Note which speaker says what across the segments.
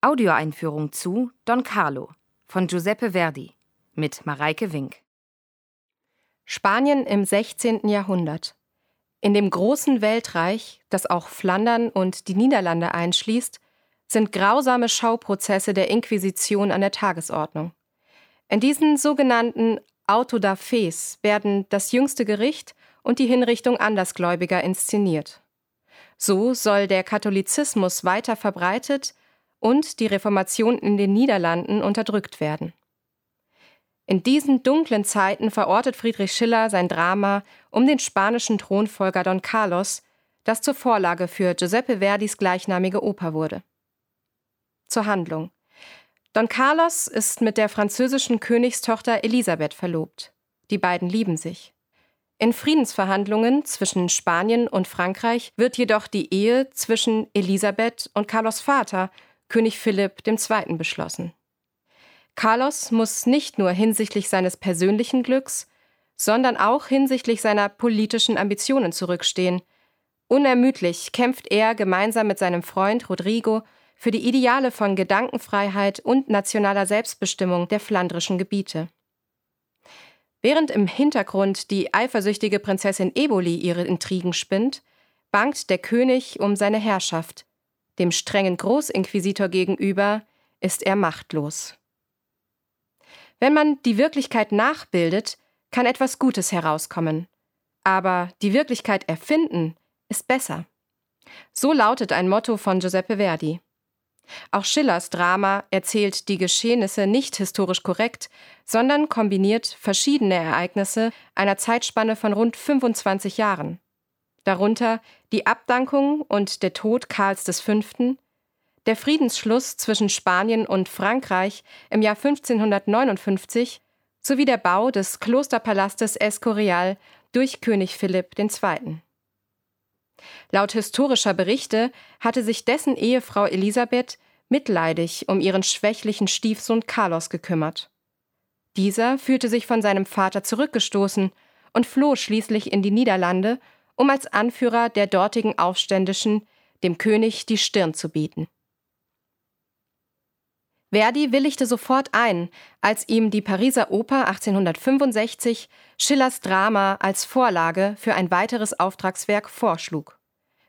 Speaker 1: Audioeinführung zu Don Carlo von Giuseppe Verdi mit Mareike Wink.
Speaker 2: Spanien im 16. Jahrhundert. In dem großen Weltreich, das auch Flandern und die Niederlande einschließt, sind grausame Schauprozesse der Inquisition an der Tagesordnung. In diesen sogenannten Auto da Fes werden das jüngste Gericht und die Hinrichtung Andersgläubiger inszeniert. So soll der Katholizismus weiter verbreitet und die Reformation in den Niederlanden unterdrückt werden. In diesen dunklen Zeiten verortet Friedrich Schiller sein Drama um den spanischen Thronfolger Don Carlos, das zur Vorlage für Giuseppe Verdis gleichnamige Oper wurde. Zur Handlung. Don Carlos ist mit der französischen Königstochter Elisabeth verlobt. Die beiden lieben sich. In Friedensverhandlungen zwischen Spanien und Frankreich wird jedoch die Ehe zwischen Elisabeth und Carlos Vater, König Philipp II., beschlossen. Carlos muss nicht nur hinsichtlich seines persönlichen Glücks, sondern auch hinsichtlich seiner politischen Ambitionen zurückstehen. Unermüdlich kämpft er gemeinsam mit seinem Freund Rodrigo für die Ideale von Gedankenfreiheit und nationaler Selbstbestimmung der flandrischen Gebiete. Während im Hintergrund die eifersüchtige Prinzessin Eboli ihre Intrigen spinnt, bangt der König um seine Herrschaft. Dem strengen Großinquisitor gegenüber ist er machtlos. Wenn man die Wirklichkeit nachbildet, kann etwas Gutes herauskommen. Aber die Wirklichkeit erfinden ist besser. So lautet ein Motto von Giuseppe Verdi. Auch Schillers Drama erzählt die Geschehnisse nicht historisch korrekt, sondern kombiniert verschiedene Ereignisse einer Zeitspanne von rund 25 Jahren. Darunter die Abdankung und der Tod Karls V., der Friedensschluss zwischen Spanien und Frankreich im Jahr 1559 sowie der Bau des Klosterpalastes Escorial durch König Philipp II. Laut historischer Berichte hatte sich dessen Ehefrau Elisabeth mitleidig um ihren schwächlichen Stiefsohn Carlos gekümmert. Dieser fühlte sich von seinem Vater zurückgestoßen und floh schließlich in die Niederlande, um als Anführer der dortigen Aufständischen dem König die Stirn zu bieten. Verdi willigte sofort ein, als ihm die Pariser Oper 1865 Schillers Drama als Vorlage für ein weiteres Auftragswerk vorschlug.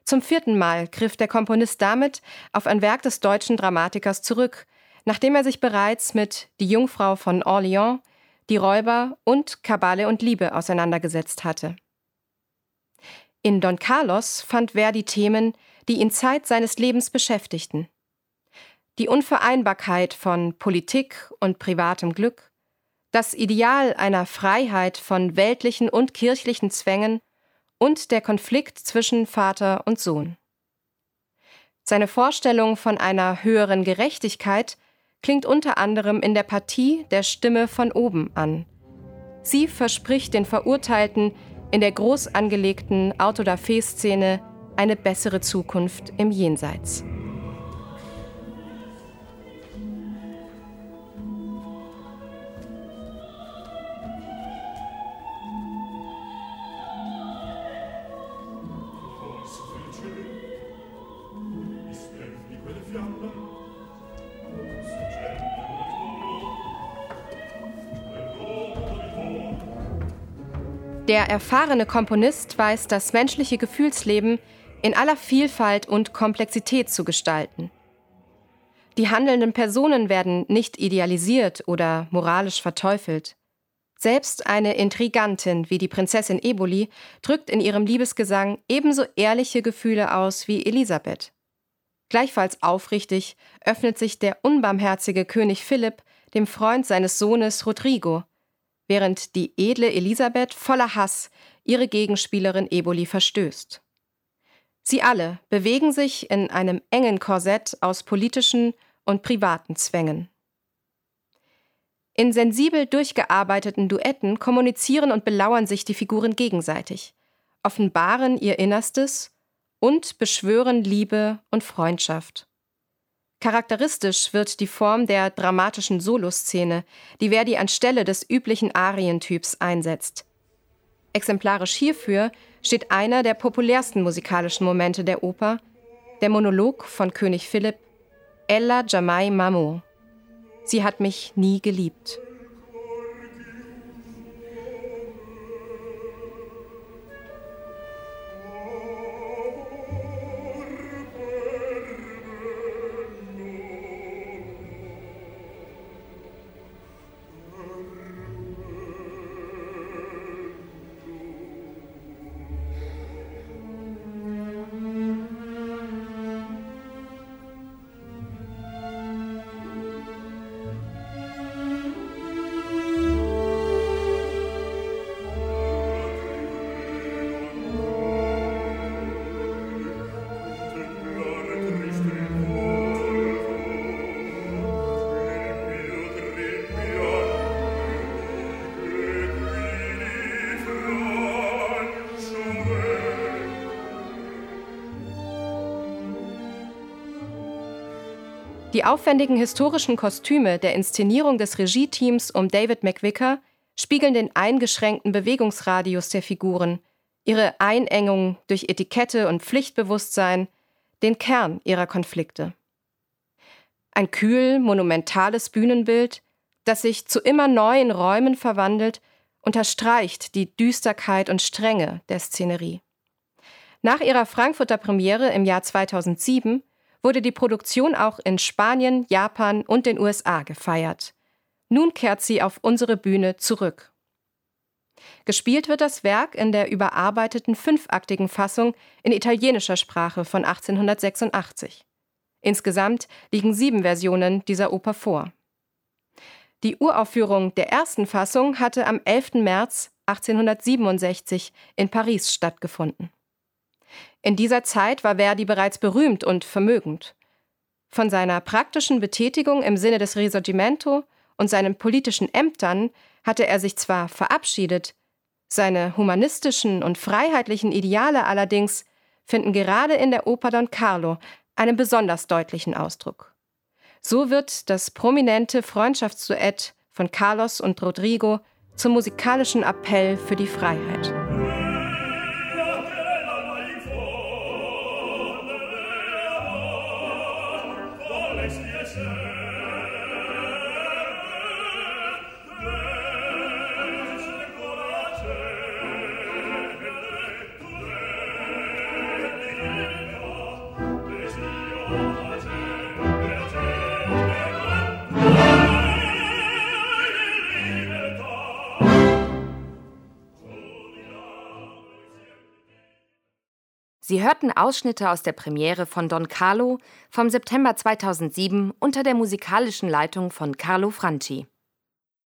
Speaker 2: Zum vierten Mal griff der Komponist damit auf ein Werk des deutschen Dramatikers zurück, nachdem er sich bereits mit Die Jungfrau von Orléans, Die Räuber und Kabale und Liebe auseinandergesetzt hatte. In Don Carlos fand Verdi Themen, die ihn Zeit seines Lebens beschäftigten die Unvereinbarkeit von Politik und privatem Glück, das Ideal einer Freiheit von weltlichen und kirchlichen Zwängen und der Konflikt zwischen Vater und Sohn. Seine Vorstellung von einer höheren Gerechtigkeit klingt unter anderem in der Partie der Stimme von oben an. Sie verspricht den Verurteilten in der groß angelegten Autodafé-Szene eine bessere Zukunft im Jenseits. Der erfahrene Komponist weiß das menschliche Gefühlsleben in aller Vielfalt und Komplexität zu gestalten. Die handelnden Personen werden nicht idealisiert oder moralisch verteufelt. Selbst eine Intrigantin wie die Prinzessin Eboli drückt in ihrem Liebesgesang ebenso ehrliche Gefühle aus wie Elisabeth. Gleichfalls aufrichtig öffnet sich der unbarmherzige König Philipp dem Freund seines Sohnes Rodrigo, während die edle Elisabeth voller Hass ihre Gegenspielerin Eboli verstößt. Sie alle bewegen sich in einem engen Korsett aus politischen und privaten Zwängen. In sensibel durchgearbeiteten Duetten kommunizieren und belauern sich die Figuren gegenseitig, offenbaren ihr Innerstes und beschwören Liebe und Freundschaft. Charakteristisch wird die Form der dramatischen Soloszene, die Verdi anstelle des üblichen Arientyps einsetzt. Exemplarisch hierfür steht einer der populärsten musikalischen Momente der Oper, der Monolog von König Philipp Ella Jamai Mamo. Sie hat mich nie geliebt. Die aufwendigen historischen Kostüme der Inszenierung des Regieteams um David McVicker spiegeln den eingeschränkten Bewegungsradius der Figuren, ihre Einengung durch Etikette und Pflichtbewusstsein, den Kern ihrer Konflikte. Ein kühl, monumentales Bühnenbild, das sich zu immer neuen Räumen verwandelt, unterstreicht die Düsterkeit und Strenge der Szenerie. Nach ihrer Frankfurter Premiere im Jahr 2007 wurde die Produktion auch in Spanien, Japan und den USA gefeiert. Nun kehrt sie auf unsere Bühne zurück. Gespielt wird das Werk in der überarbeiteten fünfaktigen Fassung in italienischer Sprache von 1886. Insgesamt liegen sieben Versionen dieser Oper vor. Die Uraufführung der ersten Fassung hatte am 11. März 1867 in Paris stattgefunden. In dieser Zeit war Verdi bereits berühmt und vermögend. Von seiner praktischen Betätigung im Sinne des Risorgimento und seinen politischen Ämtern hatte er sich zwar verabschiedet, seine humanistischen und freiheitlichen Ideale allerdings finden gerade in der Oper Don Carlo einen besonders deutlichen Ausdruck. So wird das prominente Freundschaftsduett von Carlos und Rodrigo zum musikalischen Appell für die Freiheit.
Speaker 1: Sie hörten Ausschnitte aus der Premiere von Don Carlo vom September 2007 unter der musikalischen Leitung von Carlo Franchi.